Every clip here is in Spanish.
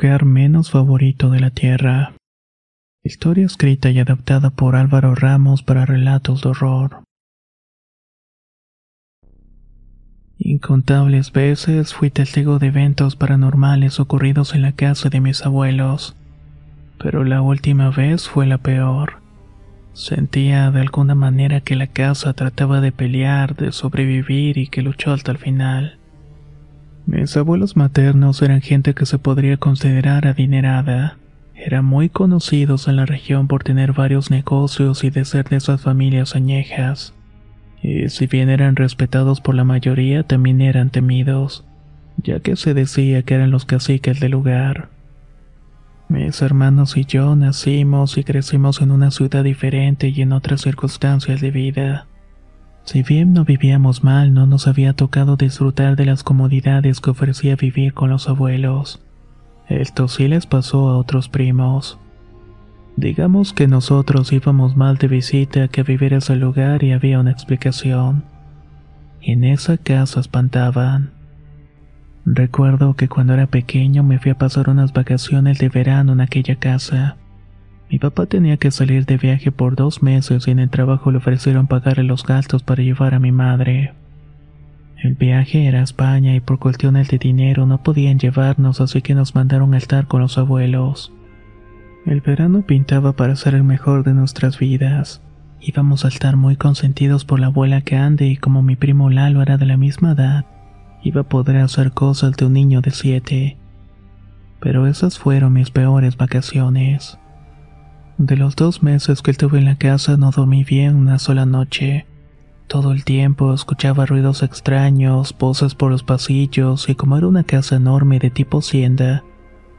Lugar menos favorito de la Tierra. Historia escrita y adaptada por Álvaro Ramos para relatos de horror. Incontables veces fui testigo de eventos paranormales ocurridos en la casa de mis abuelos, pero la última vez fue la peor. Sentía de alguna manera que la casa trataba de pelear, de sobrevivir y que luchó hasta el final. Mis abuelos maternos eran gente que se podría considerar adinerada. Eran muy conocidos en la región por tener varios negocios y de ser de esas familias añejas. Y si bien eran respetados por la mayoría, también eran temidos, ya que se decía que eran los caciques del lugar. Mis hermanos y yo nacimos y crecimos en una ciudad diferente y en otras circunstancias de vida. Si bien no vivíamos mal, no nos había tocado disfrutar de las comodidades que ofrecía vivir con los abuelos. Esto sí les pasó a otros primos. Digamos que nosotros íbamos mal de visita que a vivir ese lugar y había una explicación. En esa casa espantaban. Recuerdo que cuando era pequeño me fui a pasar unas vacaciones de verano en aquella casa. Mi papá tenía que salir de viaje por dos meses y en el trabajo le ofrecieron pagarle los gastos para llevar a mi madre. El viaje era a España y por cuestiones de dinero no podían llevarnos así que nos mandaron a estar con los abuelos. El verano pintaba para ser el mejor de nuestras vidas. Íbamos a estar muy consentidos por la abuela que ande y como mi primo Lalo era de la misma edad, iba a poder hacer cosas de un niño de siete. Pero esas fueron mis peores vacaciones. De los dos meses que estuve en la casa no dormí bien una sola noche. Todo el tiempo escuchaba ruidos extraños, voces por los pasillos y como era una casa enorme de tipo hacienda,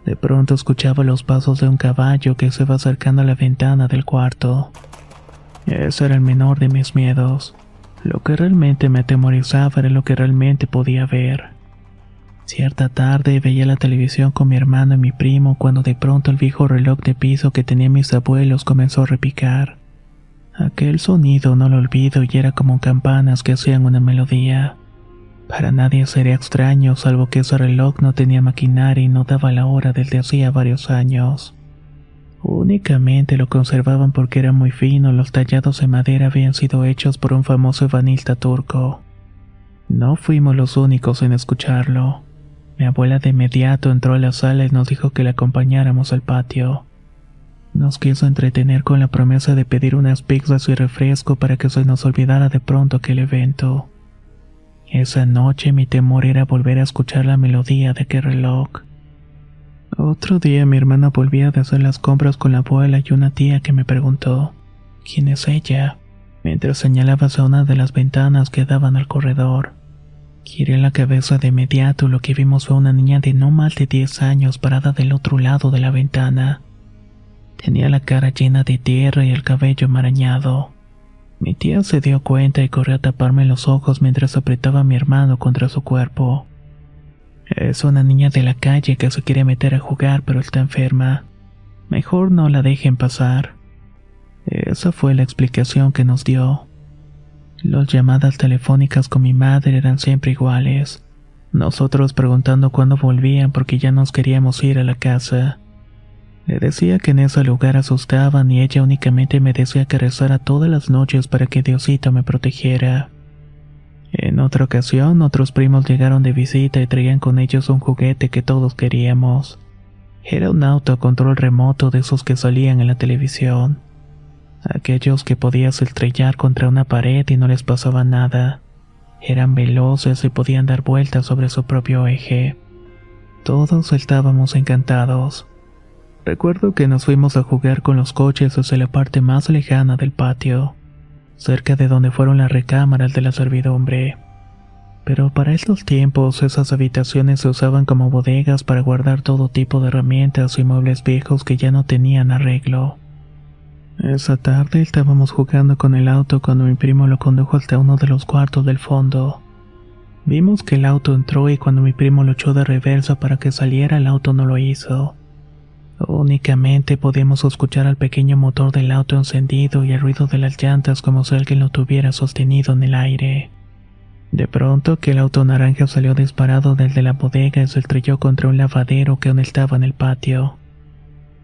de pronto escuchaba los pasos de un caballo que se iba acercando a la ventana del cuarto. Ese era el menor de mis miedos. Lo que realmente me atemorizaba era lo que realmente podía ver. Cierta tarde veía la televisión con mi hermano y mi primo cuando de pronto el viejo reloj de piso que tenía mis abuelos comenzó a repicar. Aquel sonido no lo olvido y era como campanas que hacían una melodía. Para nadie sería extraño salvo que ese reloj no tenía maquinaria y no daba la hora desde hacía varios años. Únicamente lo conservaban porque era muy fino, los tallados de madera habían sido hechos por un famoso ebanista turco. No fuimos los únicos en escucharlo. Mi abuela de inmediato entró a la sala y nos dijo que la acompañáramos al patio. Nos quiso entretener con la promesa de pedir unas pizzas y refresco para que se nos olvidara de pronto aquel evento. Esa noche mi temor era volver a escuchar la melodía de aquel reloj. Otro día mi hermana volvía de hacer las compras con la abuela y una tía que me preguntó ¿Quién es ella? mientras señalaba a una de las ventanas que daban al corredor. Giré la cabeza de inmediato lo que vimos fue una niña de no más de 10 años parada del otro lado de la ventana. Tenía la cara llena de tierra y el cabello enmarañado. Mi tía se dio cuenta y corrió a taparme los ojos mientras apretaba a mi hermano contra su cuerpo. Es una niña de la calle que se quiere meter a jugar pero está enferma. Mejor no la dejen pasar. Esa fue la explicación que nos dio. Las llamadas telefónicas con mi madre eran siempre iguales. Nosotros preguntando cuándo volvían porque ya nos queríamos ir a la casa. Le decía que en ese lugar asustaban y ella únicamente me decía que rezara todas las noches para que Diosito me protegiera. En otra ocasión, otros primos llegaron de visita y traían con ellos un juguete que todos queríamos. Era un auto a control remoto de esos que salían en la televisión. Aquellos que podías estrellar contra una pared y no les pasaba nada. Eran veloces y podían dar vueltas sobre su propio eje. Todos estábamos encantados. Recuerdo que nos fuimos a jugar con los coches hacia la parte más lejana del patio, cerca de donde fueron las recámaras de la servidumbre. Pero para estos tiempos esas habitaciones se usaban como bodegas para guardar todo tipo de herramientas y muebles viejos que ya no tenían arreglo. Esa tarde estábamos jugando con el auto cuando mi primo lo condujo hasta uno de los cuartos del fondo. Vimos que el auto entró y cuando mi primo lo echó de reversa para que saliera el auto no lo hizo. Únicamente podíamos escuchar al pequeño motor del auto encendido y el ruido de las llantas como si alguien lo tuviera sostenido en el aire. De pronto que el auto naranja salió disparado desde la bodega y se estrelló contra un lavadero que aún estaba en el patio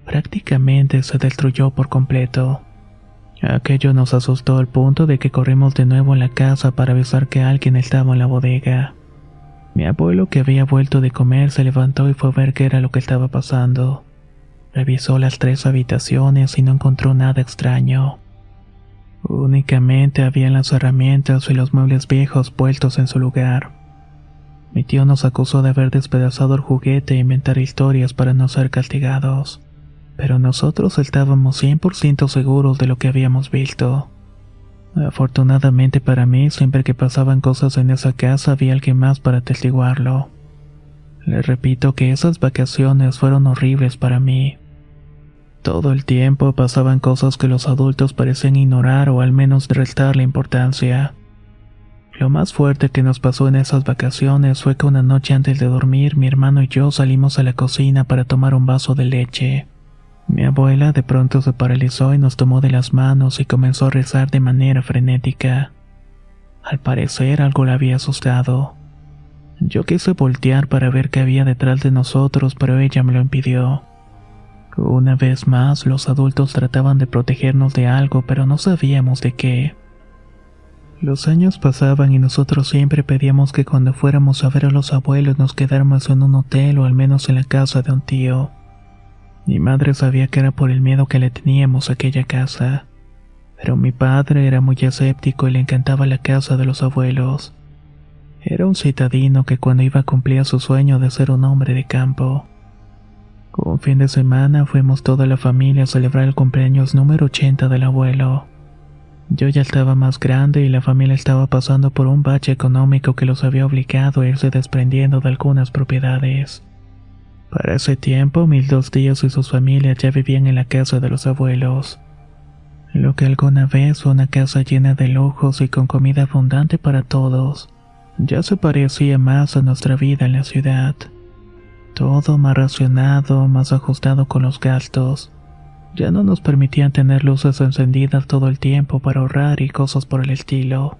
prácticamente se destruyó por completo. Aquello nos asustó al punto de que corrimos de nuevo a la casa para avisar que alguien estaba en la bodega. Mi abuelo que había vuelto de comer se levantó y fue a ver qué era lo que estaba pasando. Revisó las tres habitaciones y no encontró nada extraño. Únicamente había las herramientas y los muebles viejos puestos en su lugar. Mi tío nos acusó de haber despedazado el juguete e inventar historias para no ser castigados pero nosotros estábamos 100% seguros de lo que habíamos visto. Afortunadamente para mí, siempre que pasaban cosas en esa casa había alguien más para atestiguarlo. Les repito que esas vacaciones fueron horribles para mí. Todo el tiempo pasaban cosas que los adultos parecían ignorar o al menos restarle importancia. Lo más fuerte que nos pasó en esas vacaciones fue que una noche antes de dormir mi hermano y yo salimos a la cocina para tomar un vaso de leche. Mi abuela de pronto se paralizó y nos tomó de las manos y comenzó a rezar de manera frenética. Al parecer algo la había asustado. Yo quise voltear para ver qué había detrás de nosotros, pero ella me lo impidió. Una vez más, los adultos trataban de protegernos de algo, pero no sabíamos de qué. Los años pasaban y nosotros siempre pedíamos que cuando fuéramos a ver a los abuelos nos quedáramos en un hotel o al menos en la casa de un tío. Mi madre sabía que era por el miedo que le teníamos a aquella casa, pero mi padre era muy escéptico y le encantaba la casa de los abuelos. Era un citadino que cuando iba a cumplir su sueño de ser un hombre de campo. Un fin de semana fuimos toda la familia a celebrar el cumpleaños número 80 del abuelo. Yo ya estaba más grande y la familia estaba pasando por un bache económico que los había obligado a irse desprendiendo de algunas propiedades. Para ese tiempo, mis dos tíos y sus familias ya vivían en la casa de los abuelos. Lo que alguna vez fue una casa llena de lujos y con comida abundante para todos, ya se parecía más a nuestra vida en la ciudad. Todo más racionado, más ajustado con los gastos. Ya no nos permitían tener luces encendidas todo el tiempo para ahorrar y cosas por el estilo.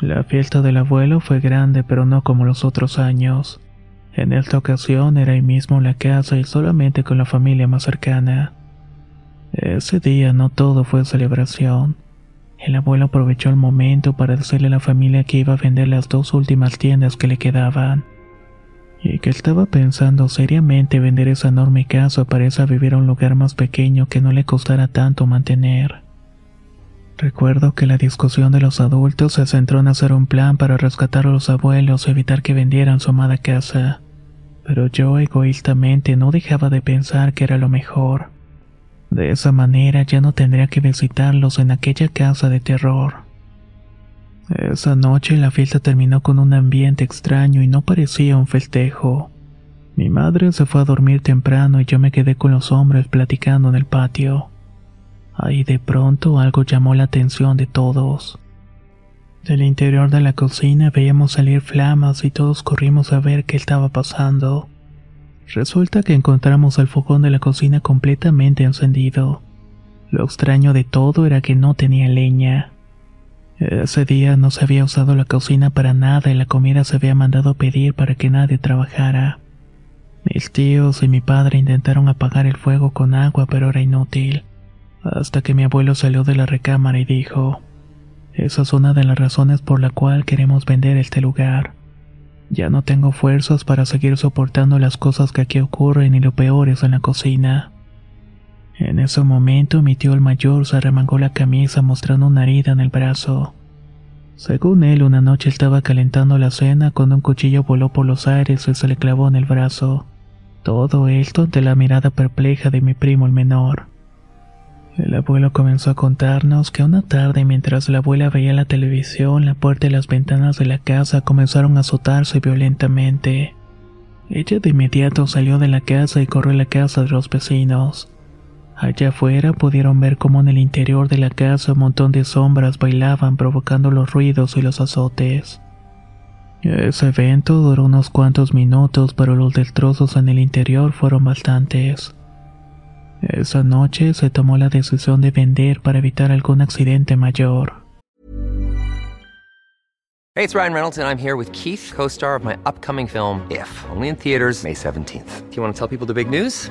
La fiesta del abuelo fue grande pero no como los otros años. En esta ocasión era ahí mismo la casa y solamente con la familia más cercana. Ese día no todo fue celebración. El abuelo aprovechó el momento para decirle a la familia que iba a vender las dos últimas tiendas que le quedaban y que estaba pensando seriamente vender esa enorme casa para irse a vivir a un lugar más pequeño que no le costara tanto mantener. Recuerdo que la discusión de los adultos se centró en hacer un plan para rescatar a los abuelos y evitar que vendieran su amada casa pero yo egoístamente no dejaba de pensar que era lo mejor. De esa manera ya no tendría que visitarlos en aquella casa de terror. Esa noche la fiesta terminó con un ambiente extraño y no parecía un festejo. Mi madre se fue a dormir temprano y yo me quedé con los hombres platicando en el patio. Ahí de pronto algo llamó la atención de todos. Del interior de la cocina veíamos salir flamas y todos corrimos a ver qué estaba pasando. Resulta que encontramos el fogón de la cocina completamente encendido. Lo extraño de todo era que no tenía leña. Ese día no se había usado la cocina para nada y la comida se había mandado pedir para que nadie trabajara. Mis tíos y mi padre intentaron apagar el fuego con agua pero era inútil, hasta que mi abuelo salió de la recámara y dijo, esa es una de las razones por la cual queremos vender este lugar. Ya no tengo fuerzas para seguir soportando las cosas que aquí ocurren y lo peor es en la cocina. En ese momento mi tío el mayor se arremangó la camisa mostrando una herida en el brazo. Según él, una noche estaba calentando la cena cuando un cuchillo voló por los aires y se le clavó en el brazo. Todo esto ante la mirada perpleja de mi primo el menor. El abuelo comenzó a contarnos que una tarde mientras la abuela veía la televisión, la puerta y las ventanas de la casa comenzaron a azotarse violentamente. Ella de inmediato salió de la casa y corrió a la casa de los vecinos. Allá afuera pudieron ver cómo en el interior de la casa un montón de sombras bailaban provocando los ruidos y los azotes. Ese evento duró unos cuantos minutos, pero los destrozos en el interior fueron bastantes. Esa noche se tomó la decisión de vender para evitar algún accidente mayor. Hey, it's Ryan Reynolds and I'm here with Keith, co-star of my upcoming film If, only in theaters May 17th. Do you want to tell people the big news?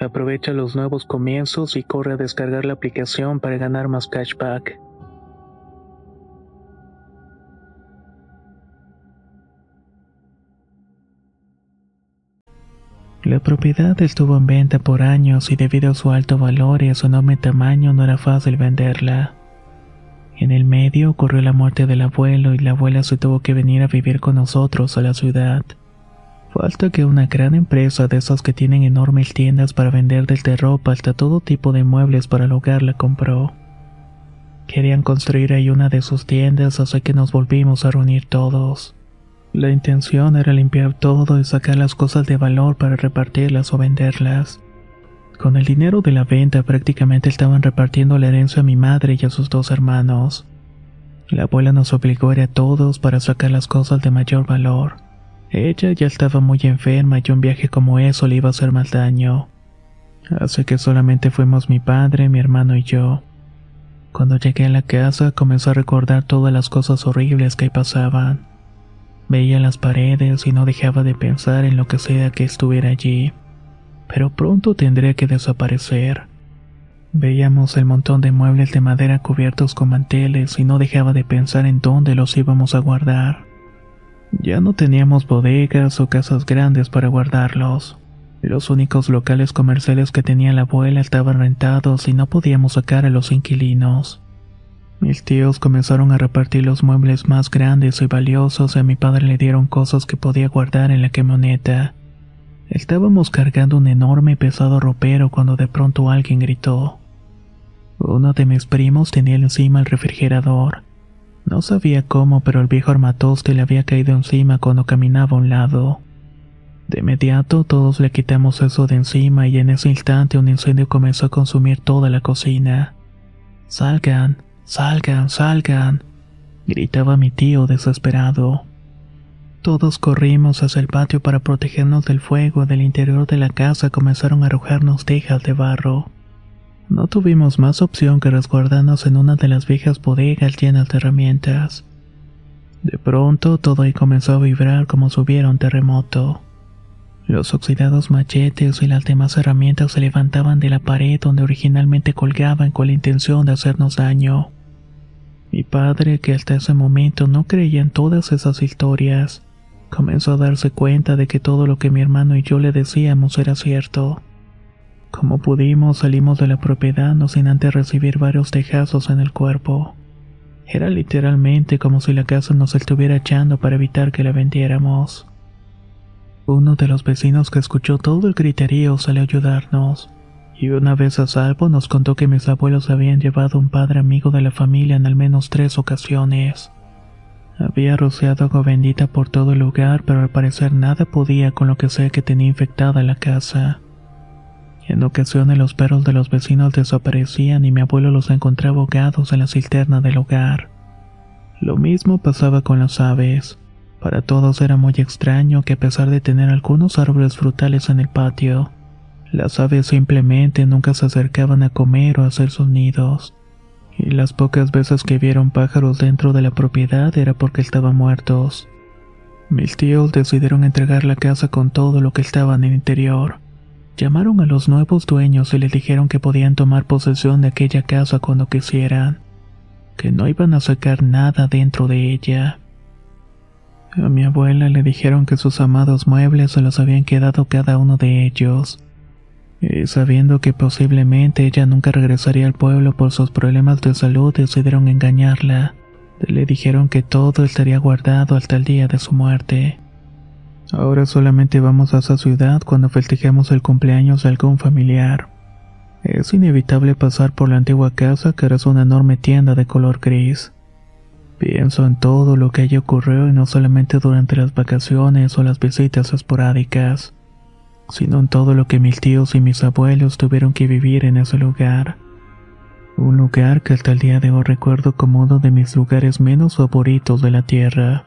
Aprovecha los nuevos comienzos y corre a descargar la aplicación para ganar más cashback. La propiedad estuvo en venta por años y debido a su alto valor y a su enorme tamaño no era fácil venderla. En el medio ocurrió la muerte del abuelo y la abuela se tuvo que venir a vivir con nosotros a la ciudad. Falta que una gran empresa de esas que tienen enormes tiendas para vender desde ropa hasta todo tipo de muebles para el hogar la compró. Querían construir ahí una de sus tiendas, así que nos volvimos a reunir todos. La intención era limpiar todo y sacar las cosas de valor para repartirlas o venderlas. Con el dinero de la venta prácticamente estaban repartiendo la herencia a mi madre y a sus dos hermanos. La abuela nos obligó a ir a todos para sacar las cosas de mayor valor. Ella ya estaba muy enferma y un viaje como eso le iba a hacer más daño. Así que solamente fuimos mi padre, mi hermano y yo. Cuando llegué a la casa comenzó a recordar todas las cosas horribles que pasaban. Veía las paredes y no dejaba de pensar en lo que sea que estuviera allí. Pero pronto tendría que desaparecer. Veíamos el montón de muebles de madera cubiertos con manteles y no dejaba de pensar en dónde los íbamos a guardar. Ya no teníamos bodegas o casas grandes para guardarlos. Los únicos locales comerciales que tenía la abuela estaban rentados y no podíamos sacar a los inquilinos. Mis tíos comenzaron a repartir los muebles más grandes y valiosos y a mi padre le dieron cosas que podía guardar en la camioneta. Estábamos cargando un enorme y pesado ropero cuando de pronto alguien gritó. Uno de mis primos tenía encima el refrigerador. No sabía cómo, pero el viejo armatoste le había caído encima cuando caminaba a un lado. De inmediato todos le quitamos eso de encima y en ese instante un incendio comenzó a consumir toda la cocina. Salgan, salgan, salgan, gritaba mi tío desesperado. Todos corrimos hacia el patio para protegernos del fuego. Del interior de la casa comenzaron a arrojarnos tejas de barro. No tuvimos más opción que resguardarnos en una de las viejas bodegas llenas de herramientas. De pronto todo ahí comenzó a vibrar como si hubiera un terremoto. Los oxidados machetes y las demás herramientas se levantaban de la pared donde originalmente colgaban con la intención de hacernos daño. Mi padre, que hasta ese momento no creía en todas esas historias, comenzó a darse cuenta de que todo lo que mi hermano y yo le decíamos era cierto. Como pudimos, salimos de la propiedad no sin antes recibir varios tejazos en el cuerpo. Era literalmente como si la casa nos estuviera echando para evitar que la vendiéramos. Uno de los vecinos que escuchó todo el griterío salió a ayudarnos, y una vez a salvo nos contó que mis abuelos habían llevado un padre amigo de la familia en al menos tres ocasiones. Había rociado agua bendita por todo el lugar, pero al parecer nada podía con lo que sea que tenía infectada la casa. En ocasiones los perros de los vecinos desaparecían y mi abuelo los encontraba ahogados en la cisterna del hogar. Lo mismo pasaba con las aves. Para todos era muy extraño que a pesar de tener algunos árboles frutales en el patio, las aves simplemente nunca se acercaban a comer o a hacer sus nidos. Y las pocas veces que vieron pájaros dentro de la propiedad era porque estaban muertos. Mis tíos decidieron entregar la casa con todo lo que estaba en el interior. Llamaron a los nuevos dueños y les dijeron que podían tomar posesión de aquella casa cuando quisieran, que no iban a sacar nada dentro de ella. A mi abuela le dijeron que sus amados muebles se los habían quedado cada uno de ellos. Y sabiendo que posiblemente ella nunca regresaría al pueblo por sus problemas de salud, decidieron engañarla. Le dijeron que todo estaría guardado hasta el día de su muerte. Ahora solamente vamos a esa ciudad cuando festejemos el cumpleaños de algún familiar. Es inevitable pasar por la antigua casa que era una enorme tienda de color gris. Pienso en todo lo que allí ocurrió y no solamente durante las vacaciones o las visitas esporádicas, sino en todo lo que mis tíos y mis abuelos tuvieron que vivir en ese lugar. Un lugar que hasta el día de hoy recuerdo como uno de mis lugares menos favoritos de la tierra.